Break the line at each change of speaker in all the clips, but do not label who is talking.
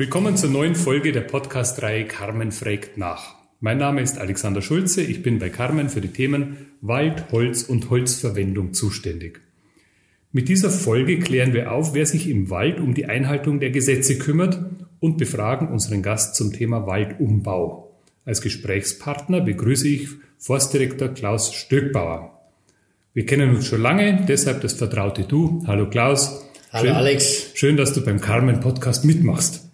Willkommen zur neuen Folge der Podcast-Reihe Carmen fragt nach. Mein Name ist Alexander Schulze. Ich bin bei Carmen für die Themen Wald, Holz und Holzverwendung zuständig. Mit dieser Folge klären wir auf, wer sich im Wald um die Einhaltung der Gesetze kümmert und befragen unseren Gast zum Thema Waldumbau. Als Gesprächspartner begrüße ich Forstdirektor Klaus Stöckbauer. Wir kennen uns schon lange, deshalb das vertraute Du. Hallo Klaus.
Hallo
schön,
Alex.
Schön, dass du beim Carmen Podcast mitmachst.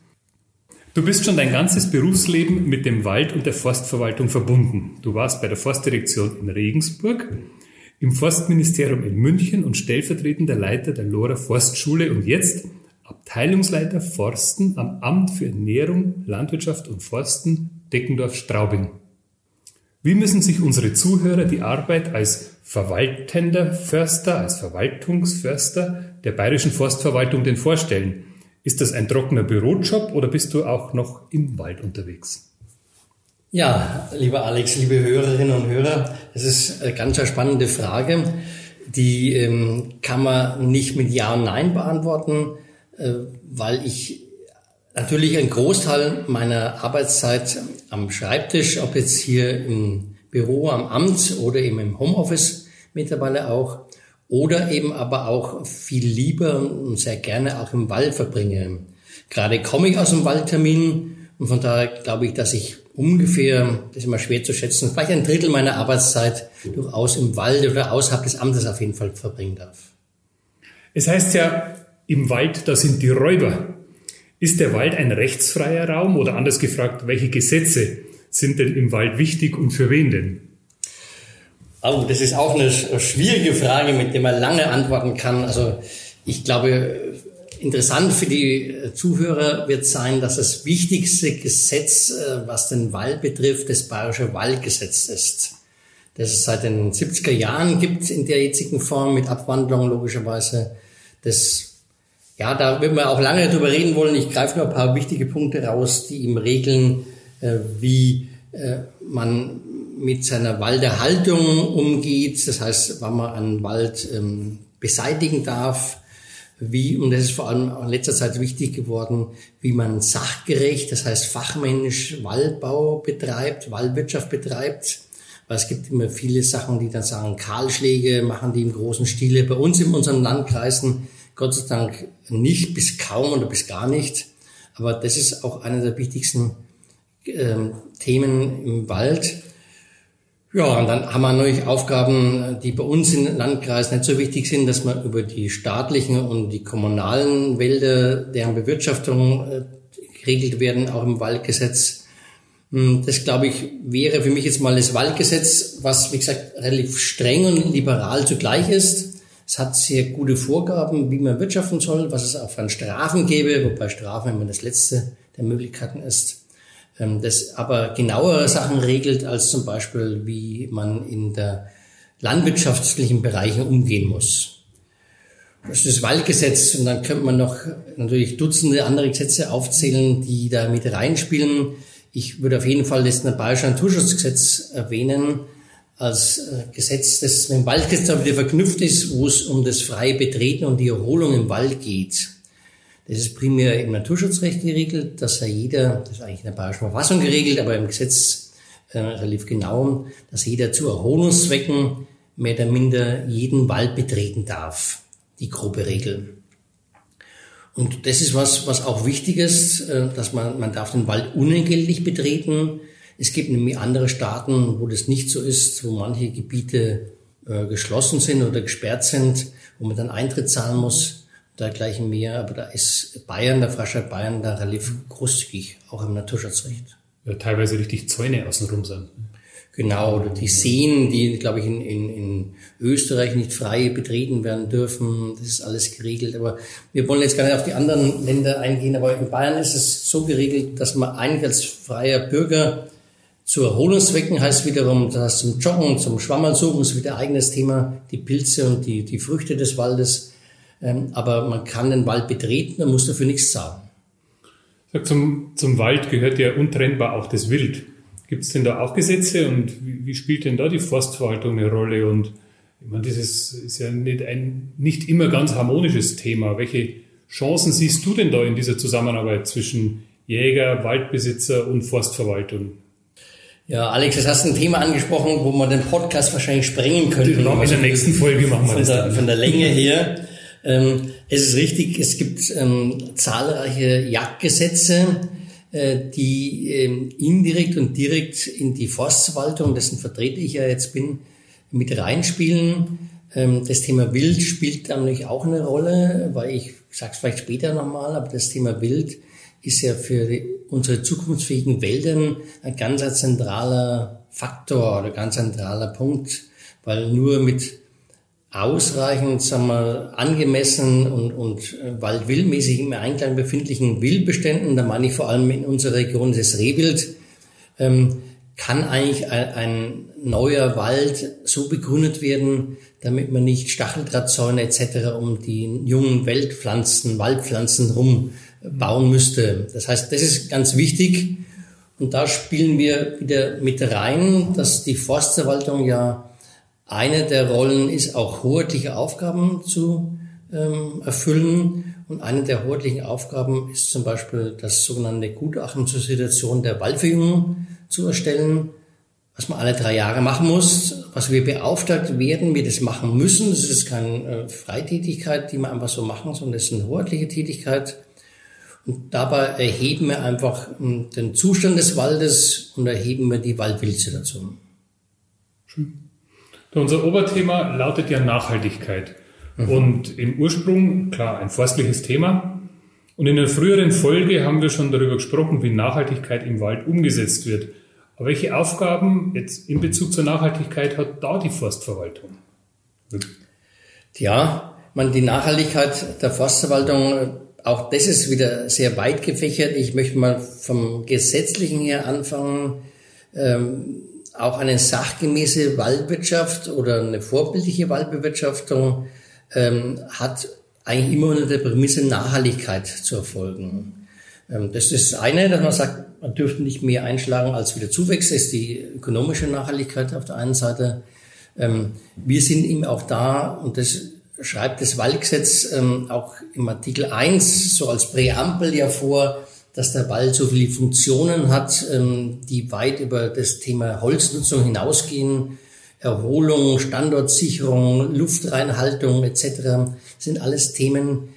Du bist schon dein ganzes Berufsleben mit dem Wald und der Forstverwaltung verbunden. Du warst bei der Forstdirektion in Regensburg, im Forstministerium in München und stellvertretender Leiter der Lora Forstschule und jetzt Abteilungsleiter Forsten am Amt für Ernährung, Landwirtschaft und Forsten Deckendorf-Straubing. Wie müssen sich unsere Zuhörer die Arbeit als verwaltender Förster, als Verwaltungsförster der Bayerischen Forstverwaltung denn vorstellen? Ist das ein trockener Bürojob oder bist du auch noch im Wald unterwegs?
Ja, lieber Alex, liebe Hörerinnen und Hörer, das ist eine ganz spannende Frage. Die ähm, kann man nicht mit Ja und Nein beantworten, äh, weil ich natürlich einen Großteil meiner Arbeitszeit am Schreibtisch, ob jetzt hier im Büro, am Amt oder eben im Homeoffice mittlerweile auch, oder eben aber auch viel lieber und sehr gerne auch im Wald verbringe. Gerade komme ich aus dem Waldtermin und von daher glaube ich, dass ich ungefähr, das ist immer schwer zu schätzen, vielleicht ein Drittel meiner Arbeitszeit durchaus im Wald oder außerhalb des Amtes auf jeden Fall verbringen darf.
Es heißt ja, im Wald, da sind die Räuber. Ist der Wald ein rechtsfreier Raum oder anders gefragt, welche Gesetze sind denn im Wald wichtig und für wen denn?
Oh, das ist auch eine schwierige Frage, mit der man lange antworten kann. Also ich glaube, interessant für die Zuhörer wird sein, dass das wichtigste Gesetz, äh, was den Wald betrifft, das Bayerische Waldgesetz ist. Das es seit den 70er Jahren gibt in der jetzigen Form mit Abwandlung logischerweise. Das, ja, da wird man auch lange drüber reden wollen. Ich greife nur ein paar wichtige Punkte raus, die ihm regeln, äh, wie äh, man mit seiner Walderhaltung umgeht, das heißt, wann man einen Wald ähm, beseitigen darf, wie, und das ist vor allem in letzter Zeit wichtig geworden, wie man sachgerecht, das heißt fachmännisch Waldbau betreibt, Waldwirtschaft betreibt. Weil es gibt immer viele Sachen, die dann sagen, Kahlschläge machen die im großen Stile. Bei uns in unseren Landkreisen Gott sei Dank nicht, bis kaum oder bis gar nicht. Aber das ist auch einer der wichtigsten ähm, Themen im Wald. Ja, und dann haben wir natürlich Aufgaben, die bei uns im Landkreis nicht so wichtig sind, dass man über die staatlichen und die kommunalen Wälder, deren Bewirtschaftung äh, geregelt werden, auch im Waldgesetz. Hm, das, glaube ich, wäre für mich jetzt mal das Waldgesetz, was, wie gesagt, relativ streng und liberal zugleich ist. Es hat sehr gute Vorgaben, wie man wirtschaften soll, was es auch an Strafen gäbe, wobei Strafen immer das letzte der Möglichkeiten ist. Ähm, das aber genauere Sachen regelt, als zum Beispiel, wie man in der landwirtschaftlichen Bereichen umgehen muss. Das ist das Waldgesetz und dann könnte man noch natürlich Dutzende andere Gesetze aufzählen, die da mit reinspielen. Ich würde auf jeden Fall das Bayerische Naturschutzgesetz erwähnen als äh, Gesetz, das mit dem Waldgesetz wieder verknüpft ist, wo es um das freie Betreten und die Erholung im Wald geht. Das ist primär im Naturschutzrecht geregelt, dass ja jeder, das ist eigentlich in der Bayerischen Verfassung geregelt, aber im Gesetz äh, relativ genau, dass jeder zu Erholungszwecken mehr oder minder jeden Wald betreten darf. Die grobe Regel. Und das ist was, was auch wichtig ist, äh, dass man, man darf den Wald unentgeltlich betreten. Es gibt nämlich andere Staaten, wo das nicht so ist, wo manche Gebiete äh, geschlossen sind oder gesperrt sind, wo man dann Eintritt zahlen muss dergleichen mehr. Aber da ist Bayern, der Freistaat Bayern, da relativ großzügig, auch im Naturschutzrecht.
Ja, teilweise richtig Zäune außenrum sind.
Genau, oder die Seen, die, glaube ich, in, in, in Österreich nicht frei betreten werden dürfen. Das ist alles geregelt. Aber wir wollen jetzt gar nicht auf die anderen Länder eingehen. Aber in Bayern ist es so geregelt, dass man eigentlich als freier Bürger zu Erholungszwecken heißt wiederum, das heißt zum Joggen, zum Schwammersuchen ist wieder eigenes Thema, die Pilze und die, die Früchte des Waldes aber man kann den Wald betreten, man muss dafür nichts zahlen.
Zum, zum Wald gehört ja untrennbar auch das Wild. Gibt es denn da auch Gesetze und wie, wie, spielt denn da die Forstverwaltung eine Rolle? Und ich meine, das ist, ist ja nicht ein nicht immer ganz harmonisches Thema. Welche Chancen siehst du denn da in dieser Zusammenarbeit zwischen Jäger, Waldbesitzer und Forstverwaltung.
Ja, Alex, das hast ein Thema angesprochen, wo man den Podcast wahrscheinlich sprengen könnte.
In der nächsten Folge machen wir
von
das.
Der, von der Länge her. Ähm, es ist richtig, es gibt ähm, zahlreiche Jagdgesetze, äh, die ähm, indirekt und direkt in die Forstverwaltung, dessen Vertreter ich ja jetzt bin, mit reinspielen. Ähm, das Thema Wild spielt natürlich auch eine Rolle, weil ich sag's vielleicht später nochmal, aber das Thema Wild ist ja für die, unsere zukunftsfähigen Wäldern ein ganz zentraler Faktor oder ganz zentraler Punkt, weil nur mit ausreichend, sagen wir, angemessen und, und äh, waldwildmäßig im Einklang befindlichen Wildbeständen, da meine ich vor allem in unserer Region das Rehwild, ähm, kann eigentlich ein, ein, neuer Wald so begründet werden, damit man nicht Stacheldrahtzäune etc. um die jungen Waldpflanzen, Waldpflanzen rum bauen müsste. Das heißt, das ist ganz wichtig. Und da spielen wir wieder mit rein, dass die Forstverwaltung ja eine der Rollen ist, auch hoheitliche Aufgaben zu ähm, erfüllen. Und eine der hoheitlichen Aufgaben ist zum Beispiel das sogenannte Gutachten zur Situation der Waldverjüngung zu erstellen, was man alle drei Jahre machen muss, was wir beauftragt werden, wir das machen müssen. Das ist keine äh, Freitätigkeit, die wir einfach so machen, sondern das ist eine hoheitliche Tätigkeit. Und dabei erheben wir einfach ähm, den Zustand des Waldes und erheben wir die Waldwildsituation.
Schön. Unser Oberthema lautet ja Nachhaltigkeit. Mhm. Und im Ursprung, klar, ein forstliches Thema. Und in einer früheren Folge haben wir schon darüber gesprochen, wie Nachhaltigkeit im Wald umgesetzt wird. Aber welche Aufgaben jetzt in Bezug zur Nachhaltigkeit hat da die Forstverwaltung?
Ja, man, die Nachhaltigkeit der Forstverwaltung, auch das ist wieder sehr weit gefächert. Ich möchte mal vom Gesetzlichen her anfangen. Ähm, auch eine sachgemäße Waldwirtschaft oder eine vorbildliche Waldbewirtschaftung ähm, hat eigentlich immer unter der Prämisse Nachhaltigkeit zu erfolgen. Ähm, das ist das eine, dass man sagt, man dürfte nicht mehr einschlagen als wieder Zuwächse, ist die ökonomische Nachhaltigkeit auf der einen Seite. Ähm, wir sind eben auch da, und das schreibt das Waldgesetz ähm, auch im Artikel 1 so als Präambel ja vor, dass der Wald so viele Funktionen hat, ähm, die weit über das Thema Holznutzung hinausgehen. Erholung, Standortsicherung, Luftreinhaltung etc. sind alles Themen,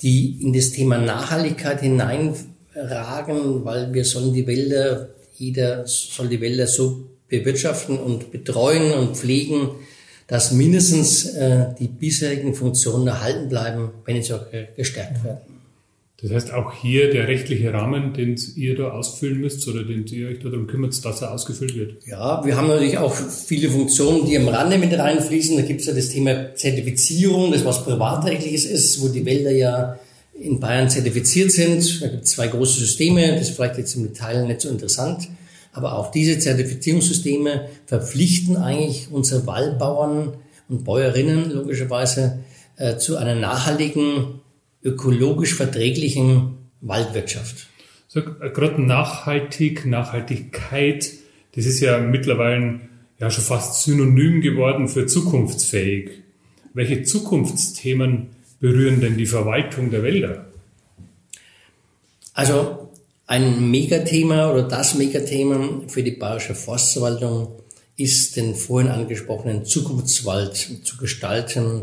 die in das Thema Nachhaltigkeit hineinragen, weil wir sollen die Wälder, jeder soll die Wälder so bewirtschaften und betreuen und pflegen, dass mindestens äh, die bisherigen Funktionen erhalten bleiben, wenn nicht auch gestärkt werden.
Das heißt, auch hier der rechtliche Rahmen, den ihr da ausfüllen müsst oder den ihr euch darum kümmert, dass er ausgefüllt wird?
Ja, wir haben natürlich auch viele Funktionen, die am Rande mit reinfließen. Da gibt es ja das Thema Zertifizierung, das was privatrechtliches ist, wo die Wälder ja in Bayern zertifiziert sind. Da gibt es zwei große Systeme, das ist vielleicht jetzt im Detail nicht so interessant. Aber auch diese Zertifizierungssysteme verpflichten eigentlich unsere Waldbauern und Bäuerinnen logischerweise äh, zu einer nachhaltigen ökologisch verträglichen Waldwirtschaft.
So, äh, gerade nachhaltig, Nachhaltigkeit, das ist ja mittlerweile ja schon fast synonym geworden für zukunftsfähig. Welche Zukunftsthemen berühren denn die Verwaltung der Wälder?
Also ein Megathema oder das Megathema für die Bayerische Forstverwaltung ist den vorhin angesprochenen Zukunftswald zu gestalten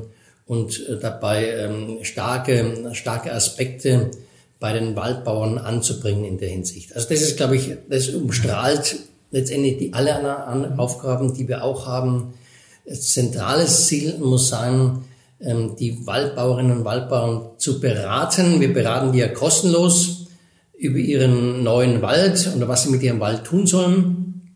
und äh, dabei ähm, starke, starke Aspekte bei den Waldbauern anzubringen in der Hinsicht. Also das ist, glaube ich, das umstrahlt letztendlich die alle anderen Aufgaben, die wir auch haben. Zentrales Ziel muss sein, ähm, die Waldbauerinnen und Waldbauern zu beraten. Wir beraten die ja kostenlos über ihren neuen Wald oder was sie mit ihrem Wald tun sollen.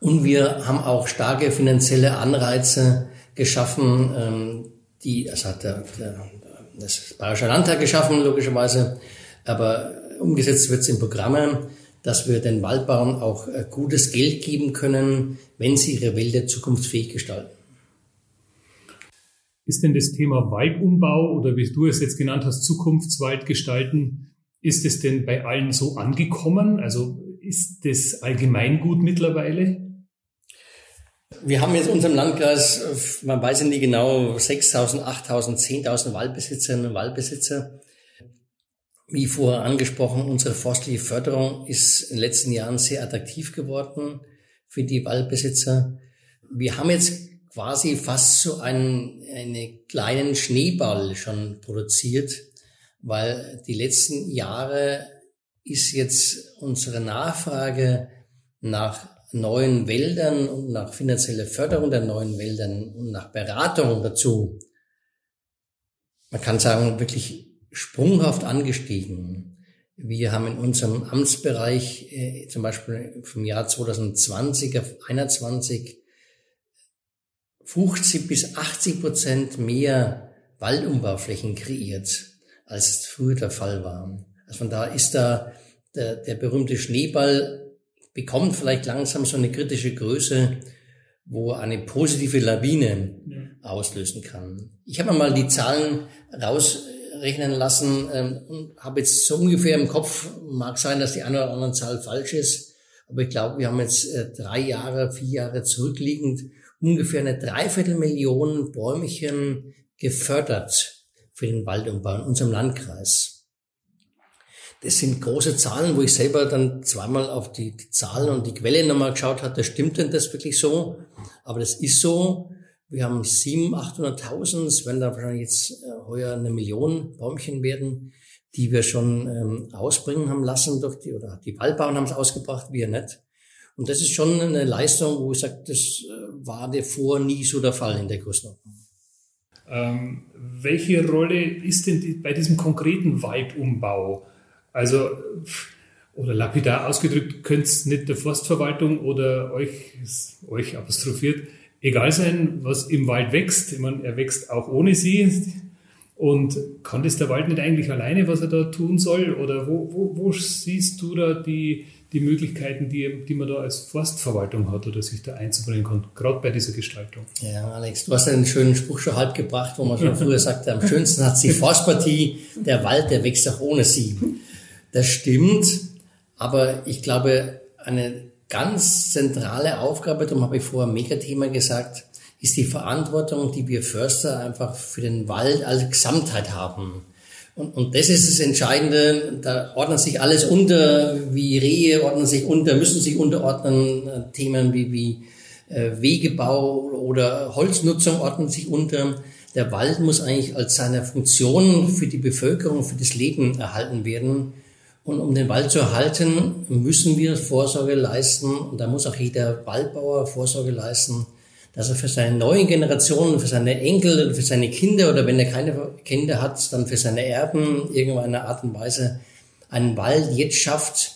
Und wir haben auch starke finanzielle Anreize geschaffen, ähm, die, das hat der, der, das Bayerische Landtag geschaffen, logischerweise, aber umgesetzt wird es in Programmen, dass wir den Waldbauern auch äh, gutes Geld geben können, wenn sie ihre Wälder zukunftsfähig gestalten.
Ist denn das Thema Waldumbau oder wie du es jetzt genannt hast, Zukunftswald gestalten, ist es denn bei allen so angekommen? Also ist das Allgemeingut mittlerweile?
Wir haben jetzt in unserem Landkreis, man weiß ja nie genau, 6.000, 8.000, 10.000 Waldbesitzerinnen und Waldbesitzer. Wie vorher angesprochen, unsere forstliche Förderung ist in den letzten Jahren sehr attraktiv geworden für die Waldbesitzer. Wir haben jetzt quasi fast so einen, einen kleinen Schneeball schon produziert, weil die letzten Jahre ist jetzt unsere Nachfrage nach neuen Wäldern und nach finanzieller Förderung der neuen Wäldern und nach Beratung dazu, man kann sagen, wirklich sprunghaft angestiegen. Wir haben in unserem Amtsbereich äh, zum Beispiel vom Jahr 2020 auf 21 50 bis 80 Prozent mehr Waldumbauflächen kreiert, als es früher der Fall war. Also von da ist da der, der berühmte Schneeball bekommt vielleicht langsam so eine kritische Größe, wo eine positive Lawine ja. auslösen kann. Ich habe mal die Zahlen rausrechnen lassen ähm, und habe jetzt so ungefähr im Kopf, mag sein, dass die eine oder andere Zahl falsch ist, aber ich glaube, wir haben jetzt äh, drei Jahre, vier Jahre zurückliegend ungefähr eine Dreiviertelmillion Bäumchen gefördert für den Waldumbau in unserem Landkreis. Das sind große Zahlen, wo ich selber dann zweimal auf die, die Zahlen und die Quelle nochmal geschaut hatte, stimmt denn das wirklich so? Aber das ist so. Wir haben 700.000, 800.000, es werden da wahrscheinlich jetzt äh, heuer eine Million Bäumchen werden, die wir schon ähm, ausbringen haben lassen durch die, oder die Waldbauern haben es ausgebracht, wir nicht. Und das ist schon eine Leistung, wo ich sage, das äh, war davor nie so der Fall in der Größenordnung.
Ähm, welche Rolle ist denn bei diesem konkreten Waldumbau? Also, oder lapidar ausgedrückt, könnte es nicht der Forstverwaltung oder euch, euch apostrophiert, egal sein, was im Wald wächst. Ich meine, er wächst auch ohne sie. Und kann das der Wald nicht eigentlich alleine, was er da tun soll? Oder wo, wo, wo siehst du da die, die Möglichkeiten, die, die man da als Forstverwaltung hat oder sich da einzubringen kann, gerade bei dieser Gestaltung?
Ja, Alex, du hast einen schönen Spruch schon halb gebracht, wo man schon früher sagte, am schönsten hat sie Forstpartie, der Wald, der wächst auch ohne sie. Das stimmt, aber ich glaube, eine ganz zentrale Aufgabe, darum habe ich vorher Megathema gesagt, ist die Verantwortung, die wir Förster einfach für den Wald als Gesamtheit haben. Und, und das ist das Entscheidende. Da ordnet sich alles unter, wie Rehe ordnen sich unter, müssen sich unterordnen. Themen wie, wie äh, Wegebau oder Holznutzung ordnen sich unter. Der Wald muss eigentlich als seine Funktion für die Bevölkerung, für das Leben erhalten werden. Und um den Wald zu erhalten, müssen wir Vorsorge leisten. Und da muss auch jeder Waldbauer Vorsorge leisten, dass er für seine neuen Generationen, für seine Enkel, für seine Kinder oder wenn er keine Kinder hat, dann für seine Erben irgendeiner Art und Weise einen Wald jetzt schafft,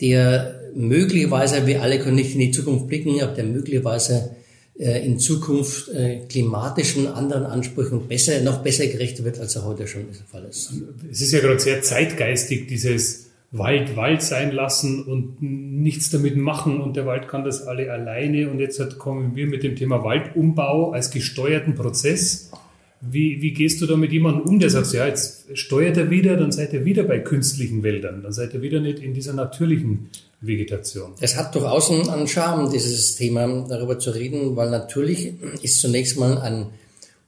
der möglicherweise, wir alle können nicht in die Zukunft blicken, aber der möglicherweise äh, in Zukunft äh, klimatischen anderen Ansprüchen besser, noch besser gerecht wird, als er heute schon der Fall ist.
Es ist ja gerade sehr zeitgeistig, dieses Wald Wald sein lassen und nichts damit machen und der Wald kann das alle alleine. Und jetzt kommen wir mit dem Thema Waldumbau als gesteuerten Prozess. Wie, wie gehst du da mit jemandem um, der sagt, ja, jetzt steuert er wieder, dann seid ihr wieder bei künstlichen Wäldern, dann seid ihr wieder nicht in dieser natürlichen Vegetation.
Es hat durchaus einen Charme, dieses Thema darüber zu reden, weil natürlich ist zunächst mal ein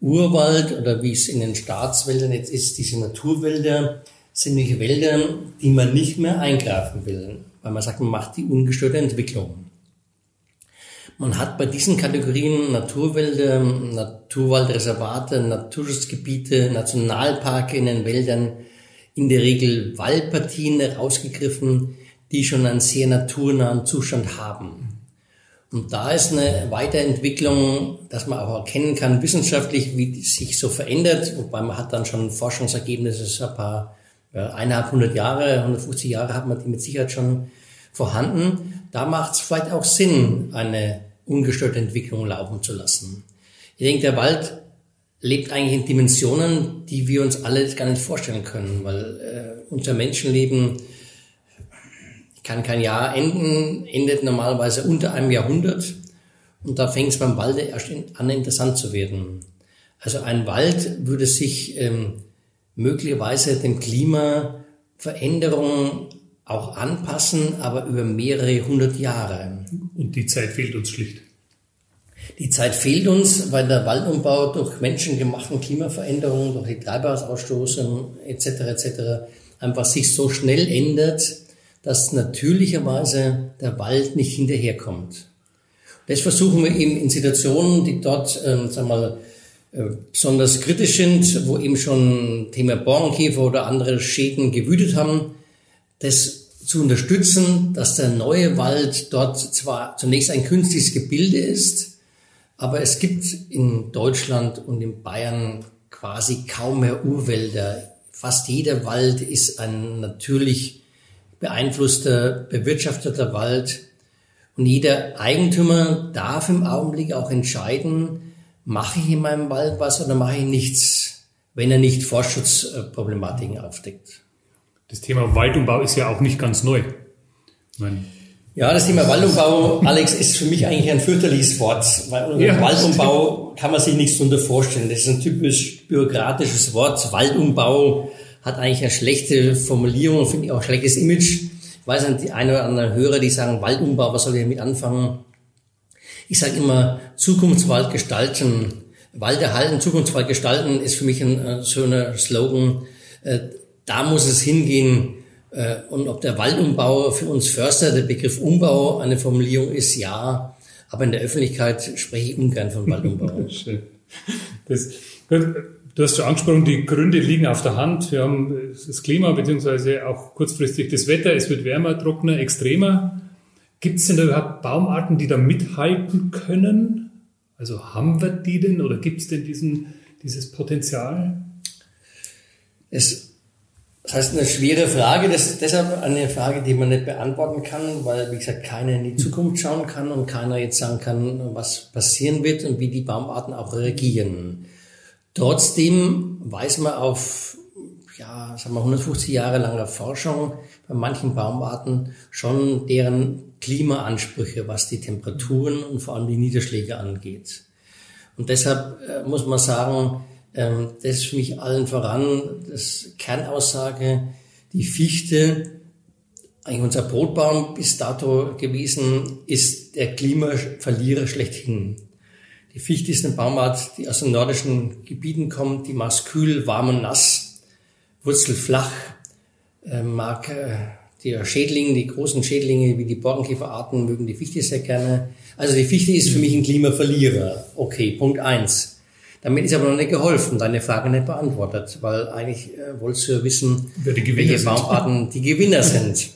Urwald oder wie es in den Staatswäldern jetzt ist, diese Naturwälder, sind nämlich Wälder, die man nicht mehr eingreifen will, weil man sagt, man macht die ungestörte Entwicklung. Man hat bei diesen Kategorien Naturwälder, Naturwaldreservate, Naturschutzgebiete, Nationalparke in den Wäldern in der Regel Waldpartien herausgegriffen, die schon einen sehr naturnahen Zustand haben. Und da ist eine Weiterentwicklung, dass man auch erkennen kann, wissenschaftlich, wie sich so verändert, wobei man hat dann schon Forschungsergebnisse ein paar eineinhalb hundert Jahre, 150 Jahre hat man die mit Sicherheit schon vorhanden. Da macht es vielleicht auch Sinn, eine ungestörte Entwicklung laufen zu lassen. Ich denke, der Wald lebt eigentlich in Dimensionen, die wir uns alle gar nicht vorstellen können, weil äh, unser Menschenleben kann kein Jahr enden, endet normalerweise unter einem Jahrhundert und da fängt es beim Walde erst an interessant zu werden. Also ein Wald würde sich ähm, möglicherweise den Klimaveränderungen auch anpassen, aber über mehrere hundert Jahre.
Und die Zeit fehlt uns schlicht.
Die Zeit fehlt uns, weil der Waldumbau durch menschengemachten Klimaveränderungen, durch die Treibhausausstoße etc. etc. einfach sich so schnell ändert, dass natürlicherweise der Wald nicht hinterherkommt. Das versuchen wir eben in Situationen, die dort, ähm, sagen wir mal, besonders kritisch sind, wo eben schon Thema Borkenkäfer oder andere Schäden gewütet haben, das zu unterstützen, dass der neue Wald dort zwar zunächst ein künstliches Gebilde ist, aber es gibt in Deutschland und in Bayern quasi kaum mehr Urwälder. Fast jeder Wald ist ein natürlich beeinflusster, bewirtschafteter Wald. Und jeder Eigentümer darf im Augenblick auch entscheiden, mache ich in meinem Wald was oder mache ich nichts, wenn er nicht Vorschutzproblematiken aufdeckt.
Das Thema Waldumbau ist ja auch nicht ganz neu.
Ja, das Thema Waldumbau, Alex, ist für mich eigentlich ein fürchterliches Wort, weil unter ja. Waldumbau kann man sich nichts darunter vorstellen. Das ist ein typisch bürokratisches Wort. Waldumbau hat eigentlich eine schlechte Formulierung, finde ich auch ein schlechtes Image. Ich weiß nicht, die eine oder andere Hörer, die sagen, Waldumbau, was soll ich damit anfangen? Ich sage immer, Zukunftswald gestalten, Wald erhalten, Zukunftswald gestalten ist für mich ein äh, schöner Slogan. Äh, da muss es hingehen. Äh, und ob der Waldumbau für uns Förster der Begriff Umbau eine Formulierung ist, ja. Aber in der Öffentlichkeit spreche ich ungern von Waldumbau.
Das, du hast schon angesprochen, die Gründe liegen auf der Hand. Wir haben das Klima beziehungsweise auch kurzfristig das Wetter. Es wird wärmer, trockener, extremer. Gibt es denn da überhaupt Baumarten, die da mithalten können? Also haben wir die denn oder gibt es denn diesen, dieses Potenzial?
Es, das heißt, eine schwere Frage. Das ist deshalb eine Frage, die man nicht beantworten kann, weil, wie gesagt, keiner in die Zukunft schauen kann und keiner jetzt sagen kann, was passieren wird und wie die Baumarten auch reagieren. Trotzdem weiß man auf ja, sagen wir 150 Jahre langer Forschung bei manchen Baumarten schon deren Klimaansprüche, was die Temperaturen und vor allem die Niederschläge angeht. Und deshalb äh, muss man sagen, ähm, das ist für mich allen voran das Kernaussage, die Fichte, eigentlich unser Brotbaum bis dato gewesen, ist der Klimaverlierer schlechthin. Die Fichte ist eine Baumart, die aus den nordischen Gebieten kommt, die mag kühl, warm und nass, wurzelflach, äh, mag die Schädlinge, die großen Schädlinge wie die Borkenkäferarten mögen die Fichte sehr gerne. Also die Fichte ist für mich ein Klimaverlierer. Okay, Punkt eins. Damit ist aber noch nicht geholfen, deine Frage nicht beantwortet, weil eigentlich äh, wolltest du ja wissen, welche Baumarten die Gewinner sind.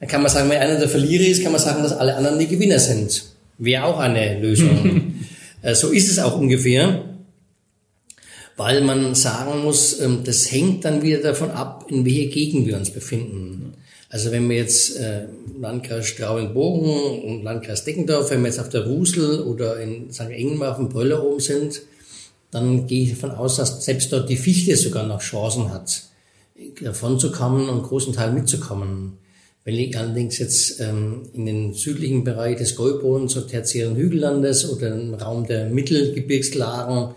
Dann kann man sagen, wenn einer der Verlierer ist, kann man sagen, dass alle anderen die Gewinner sind. Wäre auch eine Lösung. äh, so ist es auch ungefähr weil man sagen muss, ähm, das hängt dann wieder davon ab, in welcher Gegend wir uns befinden. Also wenn wir jetzt äh, Landkreis Straubing-Bogen und Landkreis Deckendorf, wenn wir jetzt auf der Rusel oder in St. Engelmar auf dem Bröller oben sind, dann gehe ich davon aus, dass selbst dort die Fichte sogar noch Chancen hat, davon zu kommen und großen Teil mitzukommen. Wenn ich allerdings jetzt ähm, in den südlichen Bereich des Gäubodens, so tertiären Hügellandes oder im Raum der Mittelgebirgslagen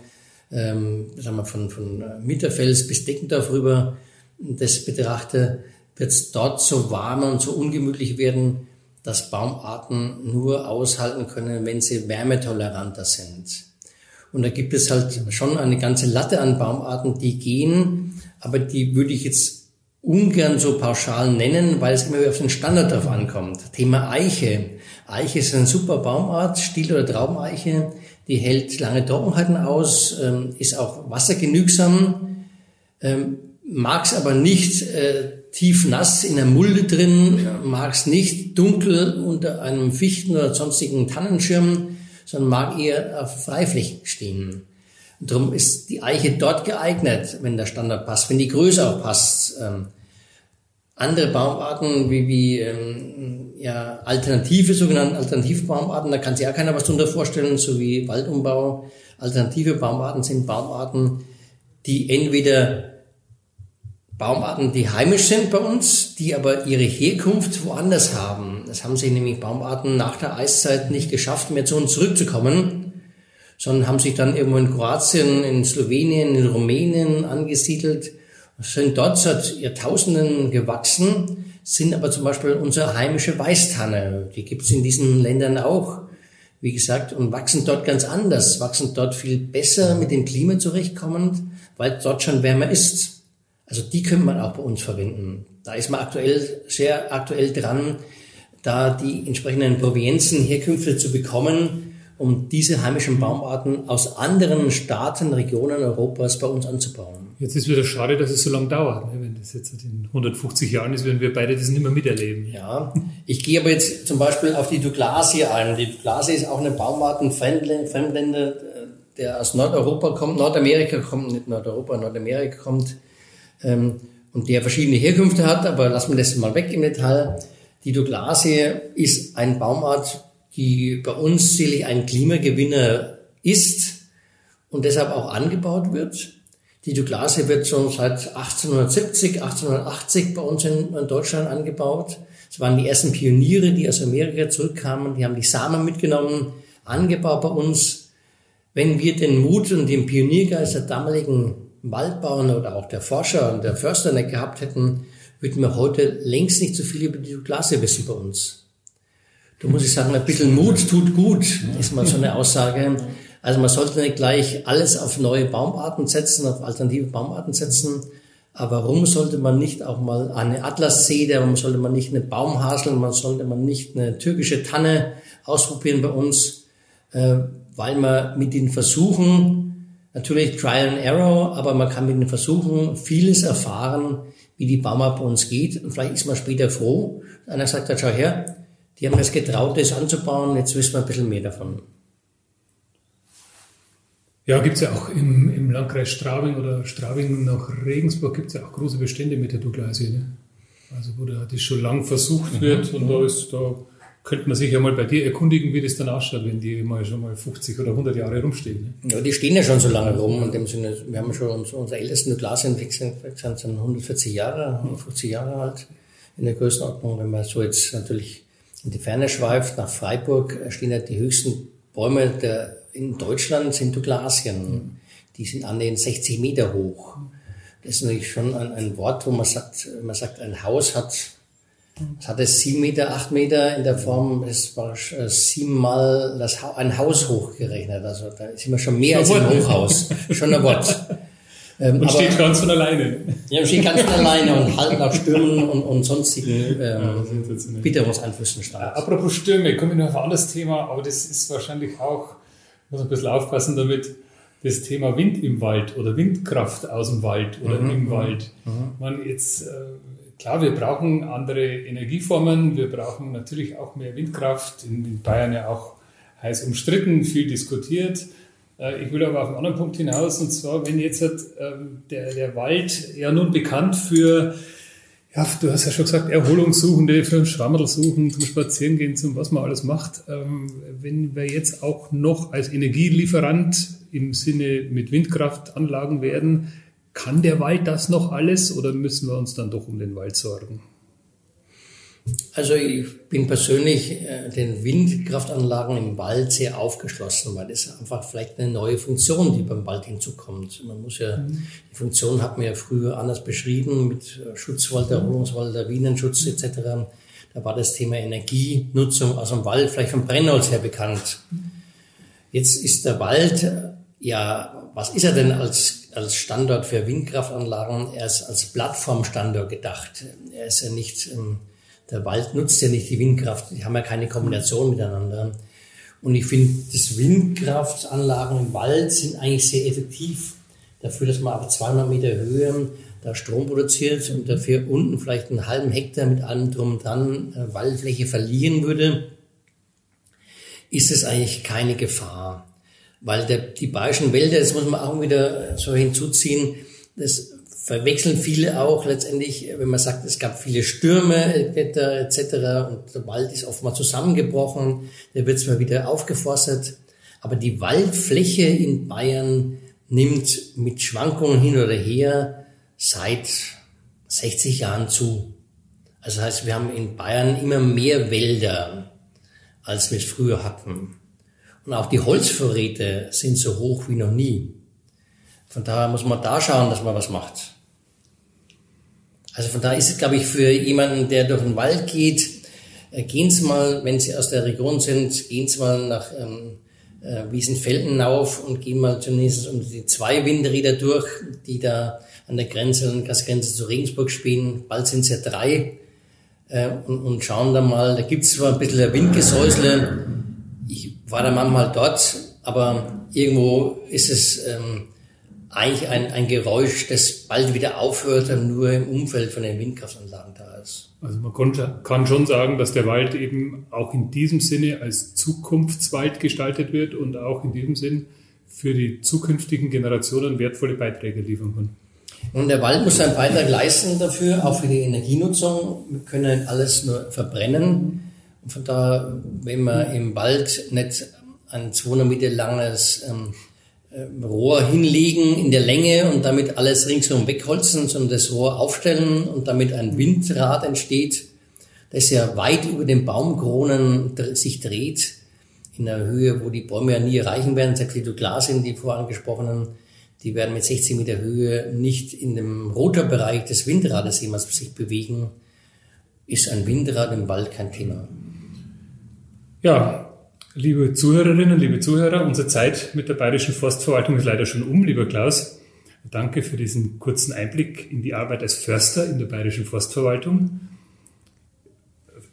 ähm, sagen wir von, von Mitterfels bis Deckendorf rüber das betrachte, wird es dort so warm und so ungemütlich werden, dass Baumarten nur aushalten können, wenn sie wärmetoleranter sind. Und da gibt es halt schon eine ganze Latte an Baumarten, die gehen, aber die würde ich jetzt ungern so pauschal nennen, weil es immer wieder auf den Standard drauf ankommt. Thema Eiche. Eiche ist eine super Baumart, Stiel- oder Traubeneiche die hält lange Trockenheiten aus, ähm, ist auch wassergenügsam, ähm, mag es aber nicht tief nass in der Mulde drin, mag es nicht dunkel unter einem Fichten- oder sonstigen Tannenschirm, sondern mag eher auf Freiflächen stehen. Und darum ist die Eiche dort geeignet, wenn der Standard passt, wenn die Größe auch passt. Ähm, andere Baumarten wie, wie ähm, ja, alternative, sogenannte alternative Baumarten, da kann sich ja keiner was drunter vorstellen, so wie Waldumbau. Alternative Baumarten sind Baumarten, die entweder Baumarten, die heimisch sind bei uns, die aber ihre Herkunft woanders haben. Das haben sich nämlich Baumarten nach der Eiszeit nicht geschafft, mehr zu uns zurückzukommen, sondern haben sich dann irgendwo in Kroatien, in Slowenien, in Rumänien angesiedelt sind dort seit Jahrtausenden gewachsen, sind aber zum Beispiel unsere heimische Weißtanne. Die gibt's in diesen Ländern auch, wie gesagt, und wachsen dort ganz anders, wachsen dort viel besser mit dem Klima zurechtkommend, weil dort schon wärmer ist. Also die könnte man auch bei uns verwenden. Da ist man aktuell sehr aktuell dran, da die entsprechenden Provenienzen, Herkünfte zu bekommen, um diese heimischen Baumarten aus anderen Staaten, Regionen Europas bei uns anzubauen.
Jetzt ist wieder schade, dass es so lange dauert. Ne? Wenn das jetzt in 150 Jahren ist, werden wir beide das nicht mehr miterleben.
Ja, ich gehe aber jetzt zum Beispiel auf die Douglasie ein. Die Douglasie ist auch eine Baumarten Fremdländer, der aus Nordeuropa kommt, Nordamerika kommt, nicht Nordeuropa, Nordamerika kommt ähm, und der verschiedene Herkünfte hat, aber lassen wir das mal weg im Detail. Die Douglasie ist ein Baumart, die bei uns sicherlich ein Klimagewinner ist und deshalb auch angebaut wird. Die Douglasie wird schon seit 1870, 1880 bei uns in, in Deutschland angebaut. Es waren die ersten Pioniere, die aus Amerika zurückkamen. Die haben die Samen mitgenommen, angebaut bei uns. Wenn wir den Mut und den Pioniergeist der damaligen Waldbauern oder auch der Forscher und der Förster nicht gehabt hätten, würden wir heute längst nicht so viel über die Douglasie wissen bei uns. Da muss ich sagen, ein bisschen Mut tut gut, ist mal so eine Aussage. Also man sollte nicht gleich alles auf neue Baumarten setzen, auf alternative Baumarten setzen. Aber warum sollte man nicht auch mal eine Atlassede, warum sollte man nicht eine Baumhasel, man sollte man nicht eine türkische Tanne ausprobieren bei uns, äh, weil man mit den Versuchen, natürlich Trial and Error, aber man kann mit den Versuchen vieles erfahren, wie die Baumart bei uns geht. Und vielleicht ist man später froh. Einer sagt, ja, schau her, die haben das getraut, das anzubauen, jetzt wissen wir ein bisschen mehr davon.
Ja, gibt es ja auch im, im Landkreis Straubing oder Straubing nach Regensburg gibt es ja auch große Bestände mit der Douglasie. Ne? Also wo da das schon lang versucht mhm. wird und da ist, da könnte man sich ja mal bei dir erkundigen, wie das dann ausschaut, wenn die mal schon mal 50 oder 100 Jahre rumstehen.
Ne? Ja, die stehen ja schon so lange rum. In dem Sinne, wir haben schon uns, unsere ältesten Douglasien sind 140 Jahre, 150 Jahre alt in der Größenordnung. Wenn man so jetzt natürlich in die Ferne schweift, nach Freiburg stehen ja die höchsten Bäume der in Deutschland sind Douglasien. Die sind annähernd 60 Meter hoch. Das ist natürlich schon ein, ein Wort, wo man sagt, man sagt, ein Haus hat, es, sieben Meter, acht Meter in der Form, es war äh, siebenmal das ein Haus hochgerechnet. Also da sind wir schon mehr als ein Hochhaus. schon ein Wort.
Ähm, und steht ganz von alleine.
Ja, steht ganz von alleine und halt nach Stürmen und, und sonstigen ähm, ja, Witterungseinflüssen
stand. Apropos Stürme, komme ich noch auf ein anderes Thema, aber das ist wahrscheinlich auch muss ein bisschen aufpassen damit, das Thema Wind im Wald oder Windkraft aus dem Wald oder mhm. im mhm, Wald. Mhm. Man jetzt, äh, klar, wir brauchen andere Energieformen, wir brauchen natürlich auch mehr Windkraft, in, in Bayern ja auch heiß umstritten, viel diskutiert. Äh, ich will aber auf einen anderen Punkt hinaus, und zwar, wenn jetzt äh, der, der Wald ja nun bekannt für ja, du hast ja schon gesagt, Erholungssuchende, für ein Schwammerl suchen, zum Spazierengehen, zum was man alles macht. Ähm, wenn wir jetzt auch noch als Energielieferant im Sinne mit Windkraftanlagen werden, kann der Wald das noch alles oder müssen wir uns dann doch um den Wald sorgen?
Also ich bin persönlich äh, den Windkraftanlagen im Wald sehr aufgeschlossen, weil das einfach vielleicht eine neue Funktion, die beim Wald hinzukommt. Man muss ja, mhm. die Funktion hat man ja früher anders beschrieben mit äh, Schutzwald, Erholungswald, Lawinenschutz etc. Da war das Thema Energienutzung aus dem Wald vielleicht vom Brennholz her bekannt. Jetzt ist der Wald, äh, ja, was ist er denn als, als Standort für Windkraftanlagen? Er ist als Plattformstandort gedacht. Er ist ja nicht ähm, der Wald nutzt ja nicht die Windkraft, die haben ja keine Kombination miteinander. Und ich finde, das Windkraftanlagen im Wald sind eigentlich sehr effektiv dafür, dass man auf 200 Meter Höhe da Strom produziert und dafür unten vielleicht einen halben Hektar mit allem drum und dran äh, Waldfläche verlieren würde, ist es eigentlich keine Gefahr. Weil der, die bayerischen Wälder, das muss man auch wieder so hinzuziehen, das verwechseln viele auch letztendlich, wenn man sagt, es gab viele Stürme etc. und der Wald ist oft mal zusammengebrochen, der wird zwar wieder aufgeforstet, aber die Waldfläche in Bayern nimmt mit Schwankungen hin oder her seit 60 Jahren zu. Also das heißt, wir haben in Bayern immer mehr Wälder, als wir es früher hatten. Und auch die Holzvorräte sind so hoch wie noch nie. Von daher muss man da schauen, dass man was macht. Also von daher ist es, glaube ich, für jemanden, der durch den Wald geht, äh, gehen Sie mal, wenn Sie aus der Region sind, gehen Sie mal nach ähm, äh, Wiesenfeldenauf und gehen mal zunächst um die zwei Windräder durch, die da an der Grenze, an der Grenze zu Regensburg spielen. Bald sind es ja drei. Äh, und, und schauen da mal, da gibt es zwar ein bisschen Windgesäusle. War da manchmal dort, aber irgendwo ist es ähm, eigentlich ein, ein Geräusch, das bald wieder aufhört und nur im Umfeld von den Windkraftanlagen da ist.
Also man kann schon sagen, dass der Wald eben auch in diesem Sinne als Zukunftswald gestaltet wird und auch in diesem Sinn für die zukünftigen Generationen wertvolle Beiträge liefern kann.
Und der Wald muss einen Beitrag leisten dafür, auch für die Energienutzung. Wir können alles nur verbrennen. Und von daher, wenn man im Wald nicht ein 200 Meter langes ähm, äh, Rohr hinlegen in der Länge und damit alles ringsherum wegholzen, sondern das Rohr aufstellen und damit ein Windrad entsteht, das ja weit über den Baumkronen sich dreht, in einer Höhe, wo die Bäume ja nie erreichen werden, wie du klar sind, die vorangesprochenen, die werden mit 60 Meter Höhe nicht in dem Rotorbereich des Windrades jemals sich bewegen, ist ein Windrad im Wald kein Thema.
Ja, Liebe Zuhörerinnen, liebe Zuhörer, unsere Zeit mit der Bayerischen Forstverwaltung ist leider schon um, lieber Klaus. Danke für diesen kurzen Einblick in die Arbeit als Förster in der Bayerischen Forstverwaltung.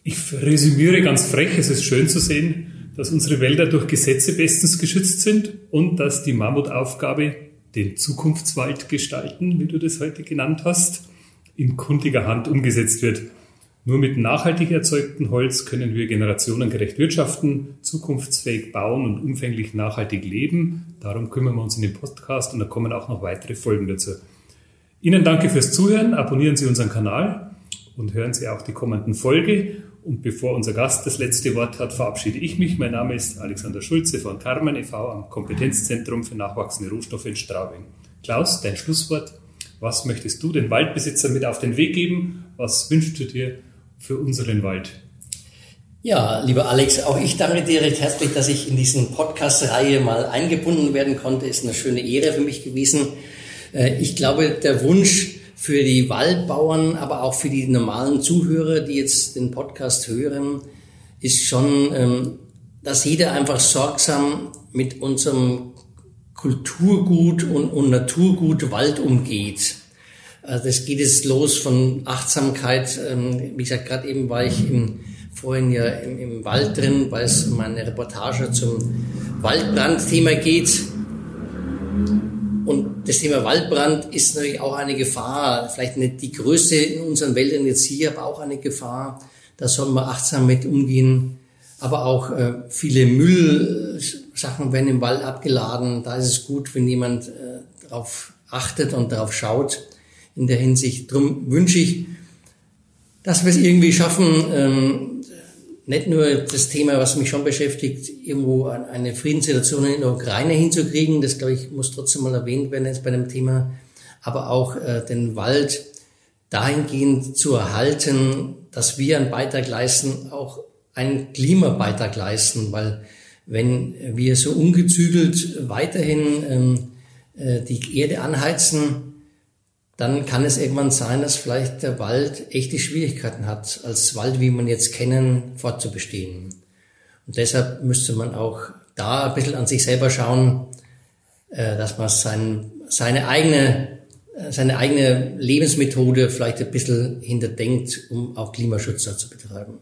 Ich resümiere ganz frech, es ist schön zu sehen, dass unsere Wälder durch Gesetze bestens geschützt sind und dass die Mammutaufgabe, den Zukunftswald gestalten, wie du das heute genannt hast, in kundiger Hand umgesetzt wird. Nur mit nachhaltig erzeugtem Holz können wir generationengerecht wirtschaften, zukunftsfähig bauen und umfänglich nachhaltig leben. Darum kümmern wir uns in dem Podcast und da kommen auch noch weitere Folgen dazu. Ihnen danke fürs Zuhören, abonnieren Sie unseren Kanal und hören Sie auch die kommenden Folge. Und bevor unser Gast das letzte Wort hat, verabschiede ich mich. Mein Name ist Alexander Schulze von Carmen e.V. am Kompetenzzentrum für nachwachsende Rohstoffe in Straubing. Klaus, dein Schlusswort. Was möchtest du den Waldbesitzern mit auf den Weg geben? Was wünschst du dir für unseren Wald.
Ja, lieber Alex, auch ich danke dir recht herzlich, dass ich in diesen Podcast-Reihe mal eingebunden werden konnte. Ist eine schöne Ehre für mich gewesen. Äh, ich glaube, der Wunsch für die Waldbauern, aber auch für die normalen Zuhörer, die jetzt den Podcast hören, ist schon, ähm, dass jeder einfach sorgsam mit unserem Kulturgut und, Naturgut Wald umgeht. Also das geht es los von Achtsamkeit. Ähm, wie gesagt, gerade eben war ich im, vorhin ja im, im Wald drin, weil es um eine Reportage zum Waldbrandthema geht. Und das Thema Waldbrand ist natürlich auch eine Gefahr, vielleicht nicht die größte in unseren Wäldern jetzt hier, aber auch eine Gefahr. Da soll man achtsam mit umgehen. Aber auch äh, viele Müllsachen werden im Wald abgeladen. Da ist es gut, wenn jemand äh, darauf achtet und darauf schaut in der Hinsicht. Drum wünsche ich, dass wir es irgendwie schaffen, ähm, nicht nur das Thema, was mich schon beschäftigt, irgendwo eine Friedenssituation in der Ukraine hinzukriegen, das glaube ich muss trotzdem mal erwähnt werden jetzt bei dem Thema, aber auch äh, den Wald dahingehend zu erhalten, dass wir einen Beitrag leisten, auch einen Klimabeitrag leisten, weil wenn wir so ungezügelt weiterhin ähm, äh, die Erde anheizen, dann kann es irgendwann sein, dass vielleicht der Wald echte Schwierigkeiten hat, als Wald, wie man jetzt kennen, fortzubestehen. Und deshalb müsste man auch da ein bisschen an sich selber schauen, äh, dass man sein, seine eigene, äh, seine eigene Lebensmethode vielleicht ein bisschen hinterdenkt, um auch Klimaschutz zu betreiben.